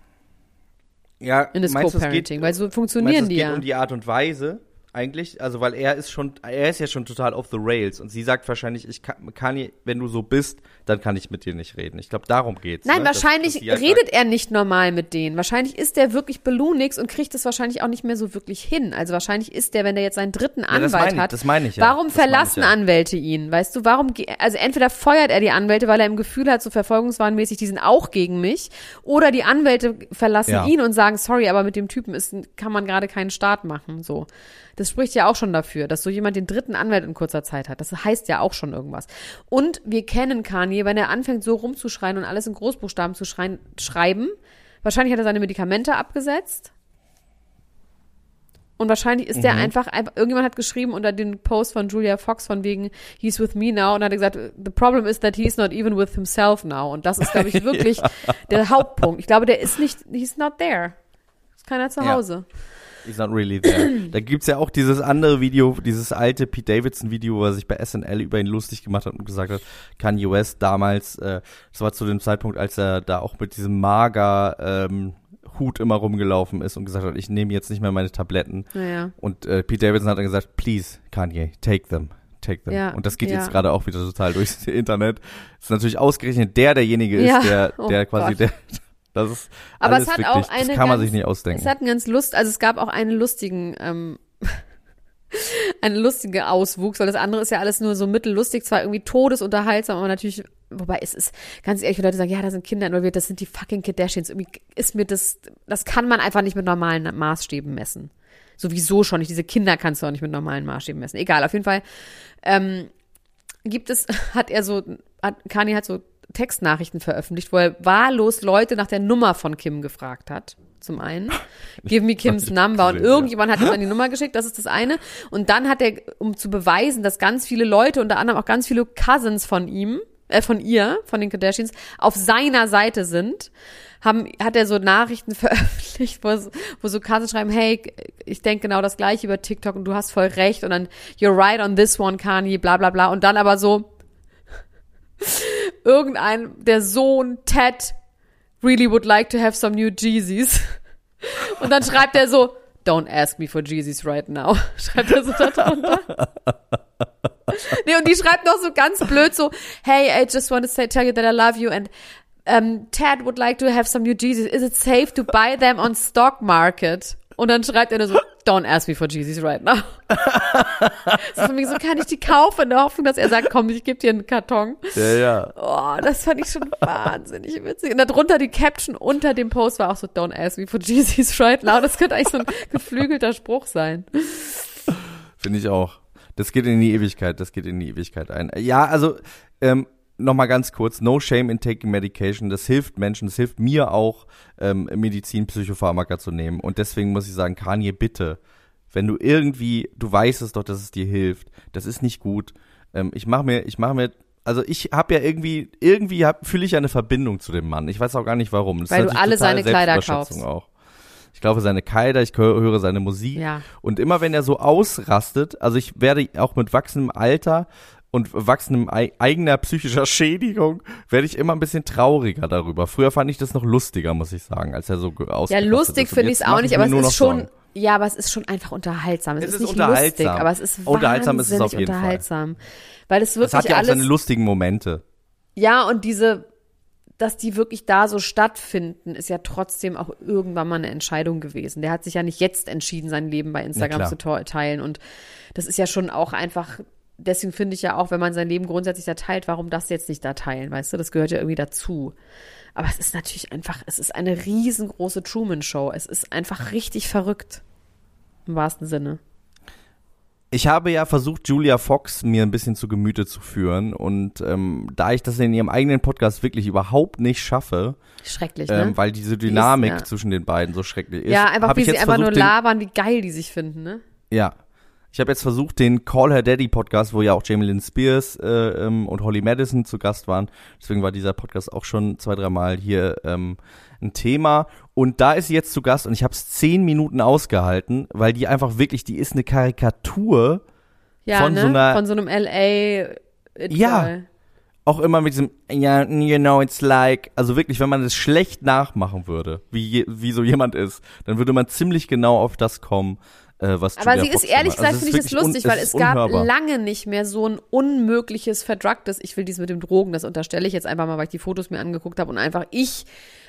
Ja, In das meinst Co-Parenting, weil so meinst funktionieren es die geht ja. um die Art und Weise? Eigentlich, also weil er ist schon, er ist ja schon total off the rails und sie sagt wahrscheinlich, ich kann, kann wenn du so bist, dann kann ich mit dir nicht reden. Ich glaube, darum geht's. Nein, ne? dass, wahrscheinlich dass sie halt redet er nicht normal mit denen. Wahrscheinlich ist der wirklich Belunix und kriegt es wahrscheinlich auch nicht mehr so wirklich hin. Also wahrscheinlich ist der, wenn der jetzt seinen dritten das Anwalt meine ich- hat. das meine ich ja. Warum Das verlassen ja. Anwälte ihn? Weißt du, warum, also entweder feuert er die Anwälte, weil er im Gefühl hat, so verfolgungswahnmäßig, die sind auch gegen mich, oder die Anwälte verlassen Ja. ihn und sagen, sorry, aber mit dem Typen ist, kann man gerade keinen Start machen, so. Das spricht ja auch schon dafür, dass so jemand den dritten Anwalt in kurzer Zeit hat. Das heißt ja auch schon irgendwas. Und wir kennen Kanye, wenn er anfängt so rumzuschreien und alles in Großbuchstaben zu schreien, schreiben. Wahrscheinlich hat er seine Medikamente abgesetzt. Und wahrscheinlich ist Mhm. der einfach, irgendjemand hat geschrieben unter den Post von Julia Fox von wegen, he's with me now und hat gesagt, the problem is that he's not even with himself now. Und das ist, glaube ich, wirklich der Hauptpunkt. Ich glaube, der ist nicht, he's not there. Ist keiner zu Ja. He's not really there. da gibt's ja auch dieses andere Video, dieses alte Pete Davidson Video, wo er sich bei SNL über ihn lustig gemacht hat und gesagt hat, Kanye West damals, äh, das war zu dem Zeitpunkt, als er da auch mit diesem mager ähm, Hut immer rumgelaufen ist und gesagt hat, ich nehme jetzt nicht mehr meine Tabletten. Naja. Und äh, Pete Davidson hat dann gesagt, please, Kanye, take them. Take them. Ja, und das geht ja. jetzt gerade auch wieder total durchs Internet. ist natürlich ausgerechnet der derjenige ist, Ja, der, oh der quasi Gott. der. Das ist Aber alles es hat wirklich, auch eine das kann man ganz- sich nicht ausdenken. Es hat einen ganz Lust, also es gab auch einen lustigen, ähm, einen lustigen Auswuchs, weil das andere ist ja alles nur so mittellustig, zwar irgendwie todesunterhaltsam, aber natürlich, wobei es ist, ganz ehrlich, wenn Leute sagen, ja, da sind Kinder involviert, das sind die fucking Kardashians, irgendwie ist mir das, das kann man einfach nicht mit normalen Maßstäben messen. Sowieso schon nicht, diese Kinder kannst du auch nicht mit normalen Maßstäben messen. Egal, auf jeden Fall, ähm, gibt es, hat er so, hat, Kanye hat so Textnachrichten veröffentlicht, wo er wahllos Leute nach der Nummer von Kim gefragt hat. Zum einen. Give me Kims Number. Und irgendjemand hat ihm dann die Nummer geschickt, das ist das eine. Und dann hat er, um zu beweisen, dass ganz viele Leute, unter anderem auch ganz viele Cousins von ihm, äh, von ihr, von den Kardashians, auf seiner Seite sind, haben, hat er so Nachrichten veröffentlicht, wo, wo so Cousins schreiben, hey, ich denke genau das gleiche über TikTok und du hast voll recht und dann, you're right on this one, Kanye, bla bla bla. Und dann aber so, irgendein, der Sohn Ted really would like to have some new Jeezys. Und dann schreibt er so, don't ask me for Jeezys right now. Schreibt er so da drunter. Nee, und die schreibt noch so ganz blöd so, hey, I just want to say, tell you that I love you and um, Ted would like to have some new Jeezys. Is it safe to buy them on stock market? Und dann schreibt er nur so, don't ask me for Jeezys right now. Das ist für mich so, kann ich die kaufen in der Hoffnung, dass er sagt, komm, ich gebe dir einen Karton. ja, ja. Oh, das fand ich schon wahnsinnig witzig. Und darunter die Caption unter dem Post war auch so, don't ask me for Jeezys right now. Das könnte eigentlich so ein geflügelter Spruch sein. Finde ich auch. Das geht in die Ewigkeit, das geht in die Ewigkeit ein. Ja, also, ähm, nochmal ganz kurz, no shame in taking medication, das hilft Menschen, das hilft mir auch, ähm, Medizin, Psychopharmaka zu nehmen. Und deswegen muss ich sagen, Kanye, bitte, wenn du irgendwie, du weißt es doch, dass es dir hilft, das ist nicht gut. Ähm, ich mache mir, ich mache mir, also ich habe ja irgendwie, irgendwie fühle ich ja eine Verbindung zu dem Mann. Ich weiß auch gar nicht warum. Das Weil du alle seine Kleider kaufst. Auch. Ich glaube seine Kleider, ich höre höre seine Musik. Ja. Und immer wenn er so ausrastet, also ich werde auch mit wachsendem Alter und wachsendem ei- eigener psychischer Schädigung, werde ich immer ein bisschen trauriger darüber. Früher fand ich das noch lustiger, muss ich sagen, als er so ge- Ja, lustig finde ich es auch nicht, aber es ist schon, Sorgen. ja, aber es ist schon einfach unterhaltsam. Es, Es ist ist nicht unterhaltsam. lustig, aber es ist Unterhaltsam ist es auf jeden Fall. unterhaltsam. Weil es Es wirklich hat ja auch alles, seine lustigen Momente. ja, und diese, dass die wirklich da so stattfinden, ist ja trotzdem auch irgendwann mal eine Entscheidung gewesen. Der hat sich ja nicht jetzt entschieden, sein Leben bei Instagram zu teilen. Und das ist ja schon auch einfach, deswegen finde ich ja auch, wenn man sein Leben grundsätzlich da teilt, warum das jetzt nicht da teilen, weißt du? Das gehört ja irgendwie dazu. Aber es ist natürlich einfach, es ist eine riesengroße Truman-Show. Es ist einfach richtig verrückt. Im wahrsten Sinne. Ich habe ja versucht, Julia Fox mir ein bisschen zu Gemüte zu führen. Und ähm, da ich das in ihrem eigenen Podcast wirklich überhaupt nicht schaffe, Schrecklich, ne? ähm, weil diese Dynamik ja. zwischen den beiden so schrecklich ist, ja, einfach wie ich sie einfach nur versucht, den, labern, wie geil die sich finden, ne? Ja. Ich habe jetzt versucht, den Call Her Daddy Podcast, wo ja auch Jamie Lynn Spears äh, ähm, und Holly Madison zu Gast waren. Deswegen war dieser Podcast auch schon zwei, dreimal hier ähm, ein Thema. Und da ist sie jetzt zu Gast und ich habe es zehn Minuten ausgehalten, weil die einfach wirklich, die ist eine Karikatur. Ja, Von ne? so einer- Von so einem LA. Ja. Auch immer mit diesem, ja, you know, it's like, also wirklich, wenn man es schlecht nachmachen würde, wie, wie so jemand ist, dann würde man ziemlich genau auf das kommen. Äh, was Aber Julia sie ist Fox ehrlich gemacht hat. gesagt, Also finde ich das ist lustig, weil es ist gab unhörbar. lange nicht mehr so ein unmögliches verdragtes, ich will dies mit dem Drogen, das unterstelle ich jetzt einfach mal, weil ich die Fotos mir angeguckt habe und einfach ich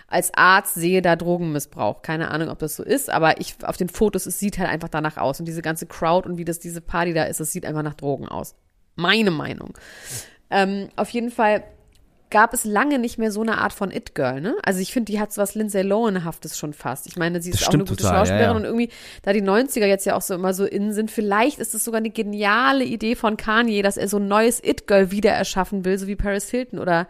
als Arzt sehe da Drogenmissbrauch. Keine Ahnung, ob das so ist, aber ich auf den Fotos, es sieht halt einfach danach aus. Und diese ganze Crowd und wie das diese Party da ist, es sieht einfach nach Drogen aus. Meine Meinung. Ähm, auf jeden Fall gab es lange nicht mehr so eine Art von It-Girl, ne? Also ich finde, die hat so was Lindsay Lohan-haftes schon fast. Ich meine, sie ist auch eine gute total, ja, Schauspielerin ja. und irgendwie, da die 90er jetzt ja auch so immer so innen sind, vielleicht ist es sogar eine geniale Idee von Kanye, dass er so ein neues It-Girl wieder erschaffen will, so wie Paris Hilton oder,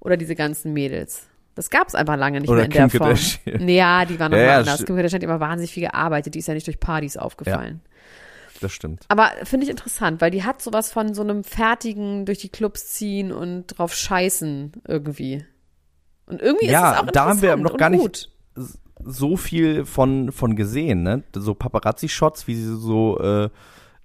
oder diese ganzen Mädels. Das gab es einfach lange nicht Oder mehr in Kim der Form. Kardashian. Ja, die war noch Ja, mal ja, anders. Kim Kardashian hat immer wahnsinnig viel gearbeitet, die ist ja nicht durch Partys aufgefallen. Das stimmt. Aber finde ich interessant, weil die hat sowas von so einem fertigen durch die Clubs ziehen und drauf scheißen irgendwie. Und irgendwie Ja, ist es auch da haben wir noch gar nicht- so viel von, von gesehen, ne? So Paparazzi-Shots, wie sie so äh,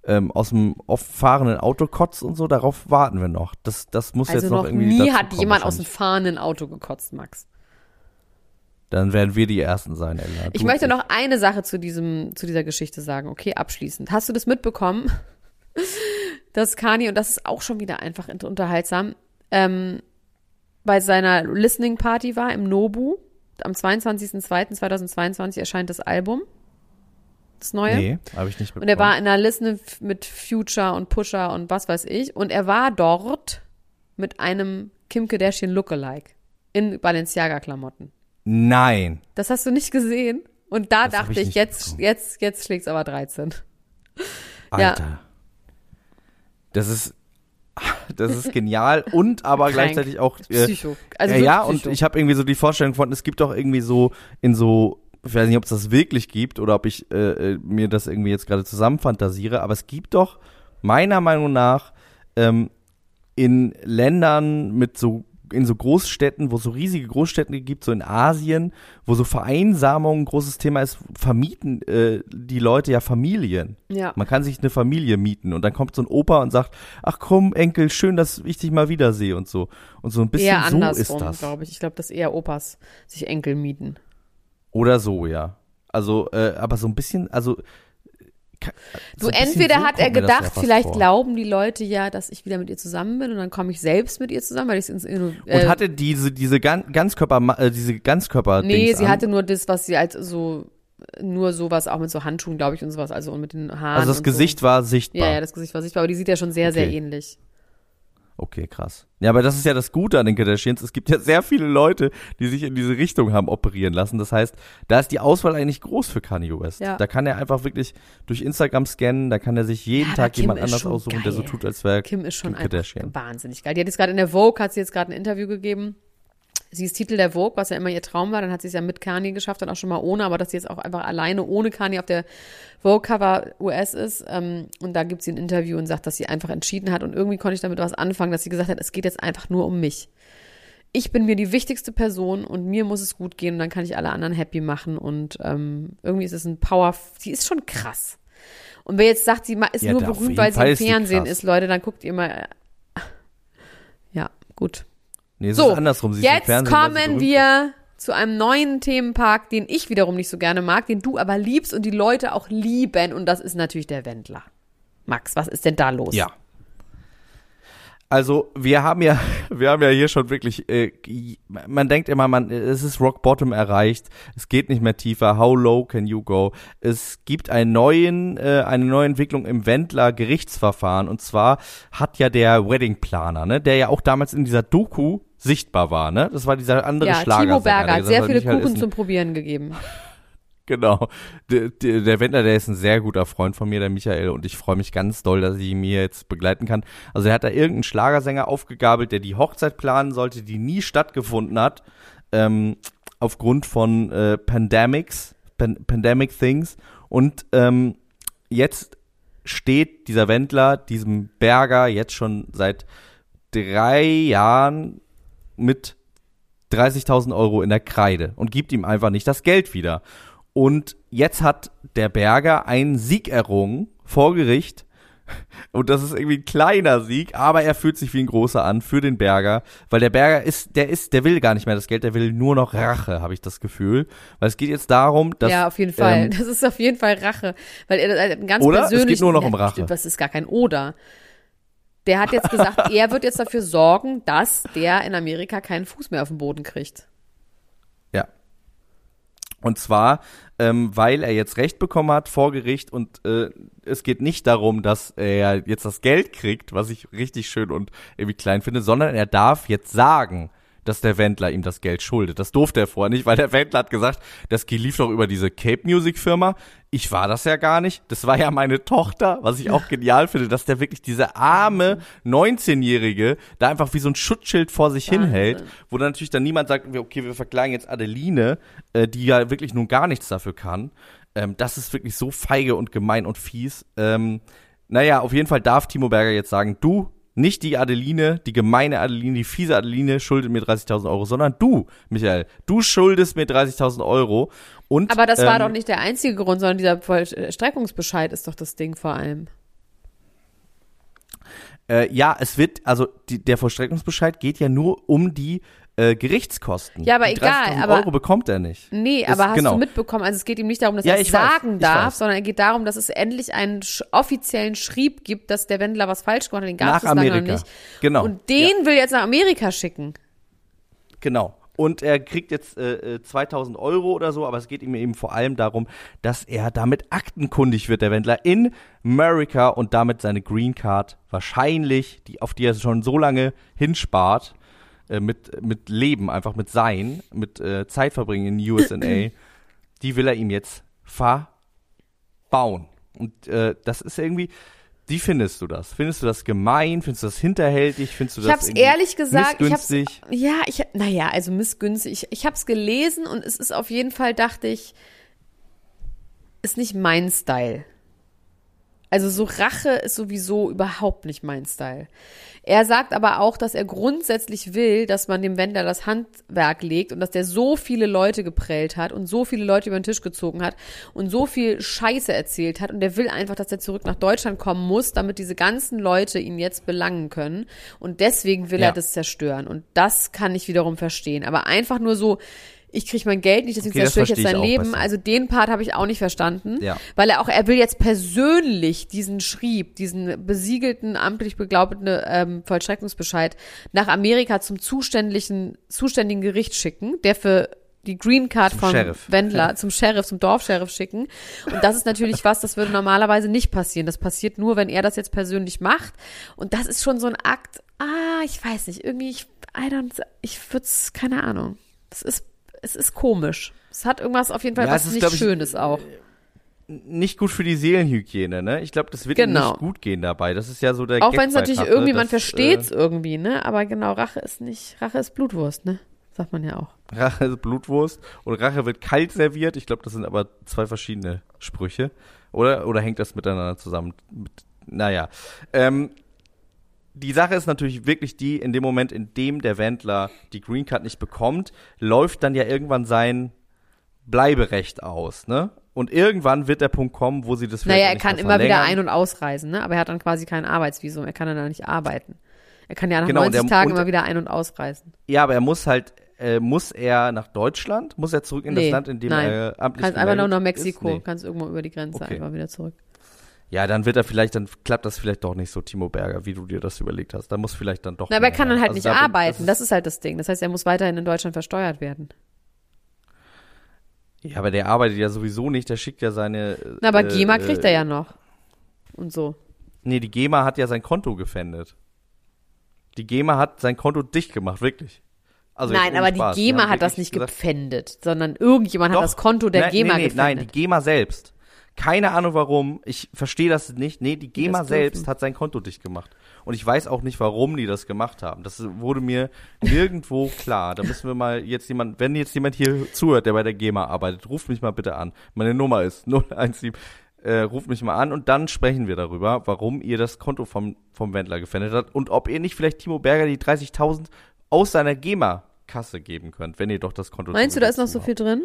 ähm, aus dem oft fahrenden Auto kotzt und so, darauf warten wir noch. Das, das muss Also jetzt noch, noch irgendwie nie hat jemand aus dem fahrenden Auto gekotzt, Max. Dann werden wir die Ersten sein, Ella. Ich möchte und noch eine Sache zu diesem, zu dieser Geschichte sagen. Okay, abschließend. Hast du das mitbekommen, dass Kanye, und das ist auch schon wieder einfach unterhaltsam, ähm, bei seiner Listening Party war im Nobu. Am 22.02.2022 erscheint das Album. Das neue. Nee, habe ich nicht Und mitbekommen. er war in einer Liste mit Future und Pusher und was weiß ich. Und er war dort mit einem Kim Kardashian Lookalike in Balenciaga-Klamotten. Nein. Das hast du nicht gesehen? Und da Das dachte ich ich, jetzt, mitbekommen. jetzt, jetzt schlägt's aber 13. Ja. Alter. Das ist das ist genial und aber Krank. gleichzeitig auch äh, Psycho. Also ja, ja, wirklich und Psycho. ich habe irgendwie so die Vorstellung von, es gibt doch irgendwie so in so, ich weiß nicht, ob es das wirklich gibt oder ob ich äh, äh, mir das irgendwie jetzt gerade zusammenfantasiere, aber es gibt doch meiner Meinung nach ähm, in Ländern mit so in so Großstädten, wo es so riesige Großstädte gibt, so in Asien, wo so Vereinsamung ein großes Thema ist, vermieten äh, die Leute ja Familien. Ja. Man kann sich eine Familie mieten und dann kommt so ein Opa und sagt, ach komm, Enkel, schön, dass ich dich mal wiedersehe und so. Und so ein bisschen eher so andersrum, ist das. glaube ich. Ich glaube, dass eher Opas sich Enkel mieten. Oder so, ja. Also, äh, aber so ein bisschen, also. Du, so bisschen entweder hat er gedacht, vielleicht vor. glauben die Leute ja, dass ich wieder mit ihr zusammen bin und dann komme ich selbst mit ihr zusammen, weil ich ins äh, Und hatte diese, diese Gan Ganzkörper, äh, diese Ganzkörper Nee, sie an. hatte nur das, was sie als so nur sowas auch mit so Handschuhen, glaube ich, und sowas, also und mit den Haaren. Also das Gesicht so. war sichtbar. Ja, ja, das Gesicht war sichtbar, aber die sieht ja schon sehr, sehr Okay. ähnlich. Okay, krass. Ja, aber das ist ja das Gute an den Kardashians. Es gibt ja sehr viele Leute, die sich in diese Richtung haben operieren lassen. Das heißt, da ist die Auswahl eigentlich groß für Kanye West. Ja. Da kann er einfach wirklich durch Instagram scannen, da kann er sich jeden Ja, Tag jemand anders aussuchen, der so geil. tut, als wäre Kim ist schon Kim Kardashian. wahnsinnig geil. Die hat jetzt gerade in der Vogue, hat sie jetzt gerade ein Interview gegeben. Sie ist Titel der Vogue, was ja immer ihr Traum war. Dann hat sie es ja mit Kanye geschafft, dann auch schon mal ohne, aber dass sie jetzt auch einfach alleine ohne Kanye auf der Vogue-Cover US ist. Ähm, und da gibt sie ein Interview und sagt, dass sie einfach entschieden hat. Und irgendwie konnte ich damit was anfangen, dass sie gesagt hat, es geht jetzt einfach nur um mich. Ich bin mir die wichtigste Person und mir muss es gut gehen und dann kann ich alle anderen happy machen. Und ähm, irgendwie ist es ein Power. Sie ist schon krass. Und wer jetzt sagt, sie ist Ja, nur berühmt, weil sie Fall im Fernsehen ist, Leute, dann guckt ihr mal. Ja, gut. Nee, So, andersrum. Sie Jetzt kommen wir zu einem neuen Themenpark, den ich wiederum nicht so gerne mag, den du aber liebst und die Leute auch lieben. Und das ist natürlich der Wendler. Max, was ist denn da los? Ja. Also wir haben ja, wir haben ja hier schon wirklich, äh, man denkt immer, man, es ist Rock Bottom erreicht, es geht nicht mehr tiefer. How low can you go? Es gibt einen neuen, äh, eine neue Entwicklung im Wendler Gerichtsverfahren und zwar hat ja der Wedding Planer, ne, der ja auch damals in dieser Doku sichtbar war, ne, das war dieser andere Ja, Schlager. Timo Berger hat sehr viele halt Kuchen zum Probieren gegeben. Genau. Der, der, Wendler, der ist ein sehr guter Freund von mir, der Michael, und ich freue mich ganz doll, dass ich ihn hier jetzt begleiten kann. Also er hat da irgendeinen Schlagersänger aufgegabelt, der die Hochzeit planen sollte, die nie stattgefunden hat, ähm, aufgrund von äh, Pandemics, Pan Pandemic Things. Und ähm, jetzt steht dieser Wendler, diesem Berger, jetzt schon seit drei Jahren mit 30.000 Euro in der Kreide und gibt ihm einfach nicht das Geld wieder. Und jetzt hat der Berger einen Sieg errungen vor Gericht, Und das ist irgendwie ein kleiner Sieg, aber er fühlt sich wie ein großer an für den Berger, weil der Berger ist, der ist, der will gar nicht mehr das Geld, der will nur noch Rache, habe ich das Gefühl. Weil es geht jetzt darum, dass. ja, auf jeden Fall. Ähm, das ist auf jeden Fall Rache. Weil er einen ganz Oder? Es geht nur noch um Rache. Das ist gar kein Oder. Der hat jetzt gesagt, er wird jetzt dafür sorgen, dass der in Amerika keinen Fuß mehr auf den Boden kriegt. Ja. Und zwar, ähm, weil er jetzt Recht bekommen hat vor Gericht und äh, es geht nicht darum, dass er jetzt das Geld kriegt, was ich richtig schön und irgendwie klein finde, sondern er darf jetzt sagen, dass der Wendler ihm das Geld schuldet. Das durfte er vorher nicht, weil der Wendler hat gesagt, das lief doch über diese Cape Music Firma. Ich war das ja gar nicht. Das war ja meine Tochter, was ich auch genial finde, dass der wirklich diese arme 19-Jährige da einfach wie so ein Schutzschild vor sich Wahnsinn. hinhält, wo dann natürlich dann niemand sagt, okay, wir verklagen jetzt Adeline, äh, die ja wirklich nun gar nichts dafür kann. Ähm, das ist wirklich so feige und gemein und fies. Ähm, naja, auf jeden Fall darf Timo Berger jetzt sagen, du, nicht die Adeline, die gemeine Adeline, die fiese Adeline schuldet mir 30.000 Euro, sondern du, Michael, du schuldest mir 30.000 Euro. Und, Aber das war ähm, doch nicht der einzige Grund, sondern dieser Vollstreckungsbescheid ist doch das Ding vor allem. Äh, ja, es wird, also die, der Vollstreckungsbescheid geht ja nur um die äh, Gerichtskosten. Ja, aber die egal, 30.000 aber- Euro bekommt er nicht. Nee, aber hast genau. du mitbekommen, also es geht ihm nicht darum, dass Ja, er es weiß, sagen ich darf, weiß. sondern es geht darum, dass es endlich einen offiziellen Schrieb gibt, dass der Wendler was falsch gemacht hat. Den gab Nach es lange noch nicht. Genau. Und den will jetzt nach Amerika schicken. Genau. Und er kriegt jetzt äh, äh, 2000 Euro oder so, aber es geht ihm eben vor allem darum, dass er damit aktenkundig wird, der Wendler, in Amerika und damit seine Green Card wahrscheinlich, die, auf die er schon so lange hinspart, äh, mit, mit Leben, einfach mit Sein, mit äh, Zeit verbringen in USA, die will er ihm jetzt verbauen. Und äh, das ist irgendwie, wie findest du das? Findest du das gemein? Findest du das hinterhältig? Findest du Ich das hab's irgendwie ehrlich gesagt, ich hab's, missgünstig? ja, ich, naja, also missgünstig. Ich, ich hab's gelesen und es ist auf jeden Fall, dachte ich, ist nicht mein Style. Also so Rache ist sowieso überhaupt nicht mein Style. Er sagt aber auch, dass er grundsätzlich will, dass man dem Wendler das Handwerk legt und dass der so viele Leute geprellt hat und so viele Leute über den Tisch gezogen hat und so viel Scheiße erzählt hat und der will einfach, dass er zurück nach Deutschland kommen muss, damit diese ganzen Leute ihn jetzt belangen können und deswegen will Ja. er das zerstören und das kann ich wiederum verstehen. Aber einfach nur so, ich kriege mein Geld nicht, deswegen Okay, zerstöre ich jetzt sein ich Leben. besser. Also den Part habe ich auch nicht verstanden, Ja. weil er auch, er will jetzt persönlich diesen Schrieb, diesen besiegelten, amtlich beglaubten ähm, Vollstreckungsbescheid nach Amerika zum zuständigen, zuständigen Gericht schicken, der für die Green Card Zum von Sheriff. Wendler zum Sheriff, zum Dorfsheriff schicken. Und das ist natürlich was, das würde normalerweise nicht passieren. Das passiert nur, wenn er das jetzt persönlich macht. Und das ist schon so ein Akt, ah, ich weiß nicht, irgendwie, ich, I don't, ich würde es, keine Ahnung. Das ist, es ist komisch. Es hat irgendwas auf jeden Fall Ja, was es ist, nicht ich, Schönes auch. nicht gut für die Seelenhygiene, ne? Ich glaube, das wird Genau. nicht gut gehen dabei. Das ist ja so der Auch wenn es natürlich Rache, irgendwie, man dass, versteht's irgendwie, ne? Aber genau, Rache ist nicht, Rache ist Blutwurst, ne? Sagt man ja auch. Äh, Rache ist Blutwurst und Rache wird kalt serviert. Ich glaube, das sind aber zwei verschiedene Sprüche. Oder, oder hängt das miteinander zusammen? Mit, naja. Ähm, die Sache ist natürlich wirklich die, in dem Moment, in dem der Wendler die Green Card nicht bekommt, läuft dann ja irgendwann sein Bleiberecht aus, ne? Und irgendwann wird der Punkt kommen, wo sie das vielleicht Naja, er kann immer wieder ein- und ausreisen, ne? Aber er hat dann quasi kein Arbeitsvisum. Er kann dann da nicht arbeiten. Er kann ja nach Genau, und 90 der- Tagen immer wieder ein- und ausreisen. Ja, aber er muss halt, äh, muss er nach Deutschland? Muss er zurück in das Nee, Land, in dem nein. er amtlich Kannst einfach nur nach ist? Mexiko, Nee. kannst irgendwo über die Grenze Okay. einfach wieder zurück. Ja, dann wird er vielleicht, dann klappt das vielleicht doch nicht so, Timo Berger, wie du dir das überlegt hast. Da muss vielleicht dann doch. Na, aber er kann dann halt Also nicht da bin- arbeiten. Das Das ist halt das Ding. Das heißt, er muss weiterhin in Deutschland versteuert werden. ist, ja, aber der arbeitet ja sowieso nicht, der schickt ja seine. Na, aber äh, GEMA äh, kriegt er ja noch. Und so. Nee, die GEMA hat ja sein Konto gefändet. Die GEMA hat sein Konto dicht gemacht, wirklich. Also Nein, aber Spaß. die GEMA hat das nicht gesagt, gepfändet, sondern irgendjemand Doch. hat das Konto der Nein, GEMA nee, nee, Nein, gepfändet. die GEMA selbst. Keine Ahnung warum. Ich verstehe das nicht. Nee, die GEMA das selbst hat sein Konto dicht gemacht. Und ich weiß auch nicht, warum die das gemacht haben. Das wurde mir nirgendwo klar. Da müssen wir mal jetzt jemand, wenn jetzt jemand hier zuhört, der bei der GEMA arbeitet, ruft mich mal bitte an. Meine Nummer ist 017. Äh, ruft mich mal an und dann sprechen wir darüber, warum ihr das Konto vom, vom Wendler gefändet habt und ob ihr nicht vielleicht Timo Berger die 30.000 aus seiner GEMA-Kasse geben könnt, wenn ihr doch das Konto Meinst du, da ist noch so viel drin?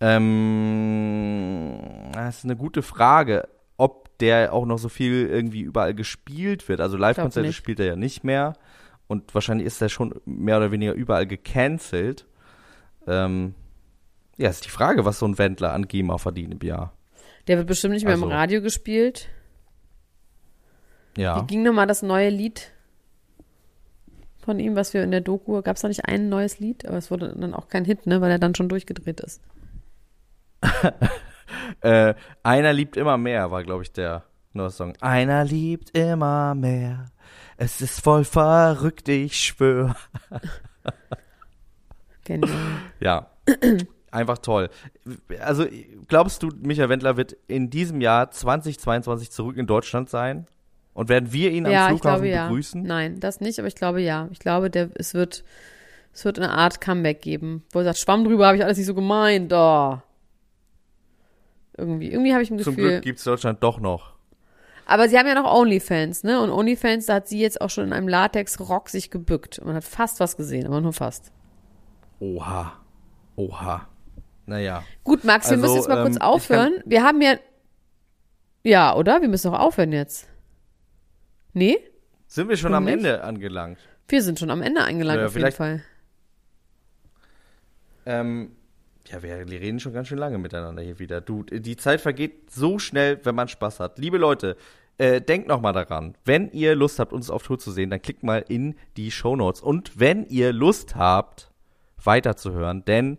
Ähm, das ist eine gute Frage, ob der auch noch so viel irgendwie überall gespielt wird. Also Live-Konzerte spielt er ja nicht mehr. Und wahrscheinlich ist er schon mehr oder weniger überall gecancelt. Ähm, ja, ist die Frage, was so ein Wendler an GEMA verdient im Jahr. Der wird bestimmt nicht mehr im Also- Radio gespielt. Ja. Wie ging nochmal das neue Lied von ihm, was wir in der Doku, gab es da nicht ein neues Lied? Aber es wurde dann auch kein Hit, ne, weil er dann schon durchgedreht ist. Äh, einer liebt immer mehr, war, glaube ich, der neue Song. Einer liebt immer mehr. Es ist voll verrückt, ich schwöre. Genial. Ja, einfach toll. Also, glaubst du, Michael Wendler wird in diesem Jahr 2022 zurück in Deutschland sein? Und werden wir ihn am ja, ich Flughafen glaube ja. begrüßen? Nein, das nicht, aber ich glaube ja. Ich glaube, der, es wird, es wird eine Art Comeback geben, wo er sagt, Schwamm drüber, habe ich alles nicht so gemeint, da. Irgendwie, irgendwie habe ich ein Zum Gefühl. Glück gibt's Deutschland doch noch. Aber sie haben ja noch OnlyFans, ne? Und OnlyFans, da hat sie jetzt auch schon in einem Latex-Rock sich gebückt. Man hat fast was gesehen, aber nur fast. Oha. Oha. Naja. Gut, Max, wir Also, müssen jetzt mal ähm, kurz aufhören. Wir haben ja. Ja, oder? Wir müssen doch aufhören jetzt. Nee? Sind wir schon Warum am nicht? Ende angelangt? Wir sind schon am Ende eingelangt, Ja, auf jeden Fall. Ähm, ja, wir, reden schon ganz schön lange miteinander hier wieder. Du, die Zeit vergeht so schnell, wenn man Spaß hat. Liebe Leute, äh, denkt noch mal daran, wenn ihr Lust habt, uns auf Tour zu sehen, dann klickt mal in die Shownotes. Und wenn ihr Lust habt, weiterzuhören, denn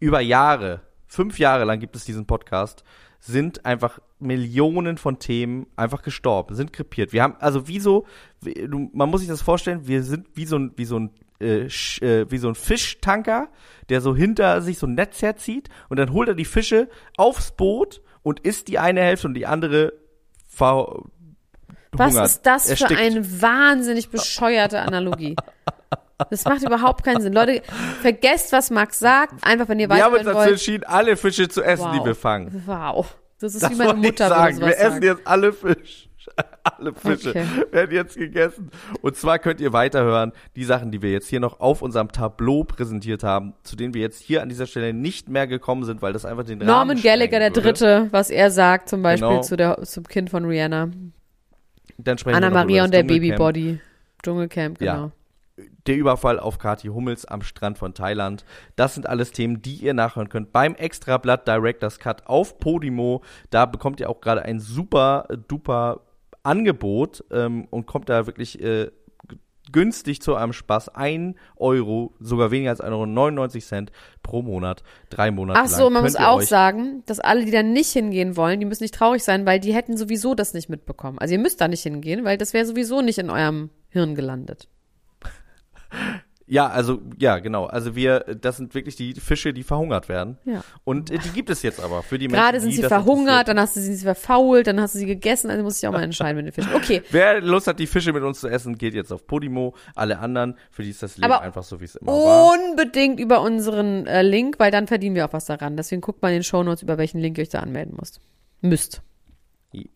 über Jahre, fünf Jahre lang gibt es diesen Podcast, sind einfach Millionen von Themen einfach gestorben, sind krepiert. Wir haben, also wie so, wie, du, man muss sich das vorstellen, wir sind wie so ein, wie so ein, äh, äh, wie so ein Fischtanker, der so hinter sich so ein Netz herzieht und dann holt er die Fische aufs Boot und isst die eine Hälfte und die andere ver Was hungert, ist das für erstickt. eine wahnsinnig bescheuerte Analogie? Das macht überhaupt keinen Sinn. Leute, vergesst, was Max sagt. Einfach, wenn ihr Wir haben uns dazu entschieden, alle Fische zu essen, die Wow. wir fangen. Wow. Das ist Das wie meine Mutter sagen. Wir sowas essen sagen. jetzt alle Fisch. Alle Fische Okay. werden jetzt gegessen. Und zwar könnt ihr weiterhören, die Sachen, die wir jetzt hier noch auf unserem Tableau präsentiert haben, zu denen wir jetzt hier an dieser Stelle nicht mehr gekommen sind, weil das einfach den Rahmen Norman Gallagher, der würde. Dritte, was er sagt, zum Beispiel Genau. zu der, zum Kind von Rihanna. Dann sprechen Anna Maria und der. Babybody. Dschungelcamp, Ja. genau. Der Überfall auf Kathi Hummels am Strand von Thailand. Das sind alles Themen, die ihr nachhören könnt beim Extrablatt Directors Cut auf Podimo. Da bekommt ihr auch gerade ein super duper Angebot ähm, und kommt da wirklich äh, günstig zu einem Spaß. Ein Euro, sogar weniger als 1,99 Euro pro Monat, drei Monate Ach so, lang. man muss könnt auch sagen, dass alle, die da nicht hingehen wollen, die müssen nicht traurig sein, weil die hätten sowieso das nicht mitbekommen. Also ihr müsst da nicht hingehen, weil das wäre sowieso nicht in eurem Hirn gelandet. Ja, also, ja, genau. Also wir, das sind wirklich die Fische, die verhungert werden. Ja. Und äh, die gibt es jetzt aber für die Menschen, Gerade sind die sie das verhungert, interessiert. dann hast du sie verfault, dann hast du sie gegessen, also muss ich auch mal entscheiden mit den Fischen. Okay, Wer Lust hat, die Fische mit uns zu essen, geht jetzt auf Podimo. Alle anderen, für die ist das Leben Aber einfach so, wie es immer war. unbedingt über unseren äh, Link, weil dann verdienen wir auch was daran. Deswegen guckt mal in den Shownotes, über welchen Link ihr euch da anmelden müsst. Müsst.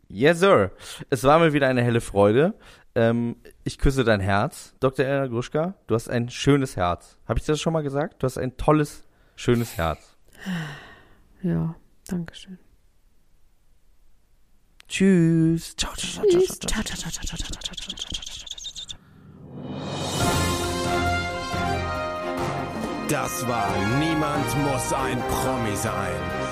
Yes, sir. Es war mir wieder eine helle Freude. Ähm, ich küsse dein Herz, Dr. Elena Gruschka. Du hast ein schönes Herz. Habe ich das schon mal gesagt? Du hast ein tolles, schönes Herz. Ja, danke schön. Tschüss. Ciao, ciao, ciao, ciao, ciao, ciao. Ciao, ciao, ciao, ciao, ciao, ciao, ciao, ciao, ciao, ciao. Das war Niemand muss ein Promi sein.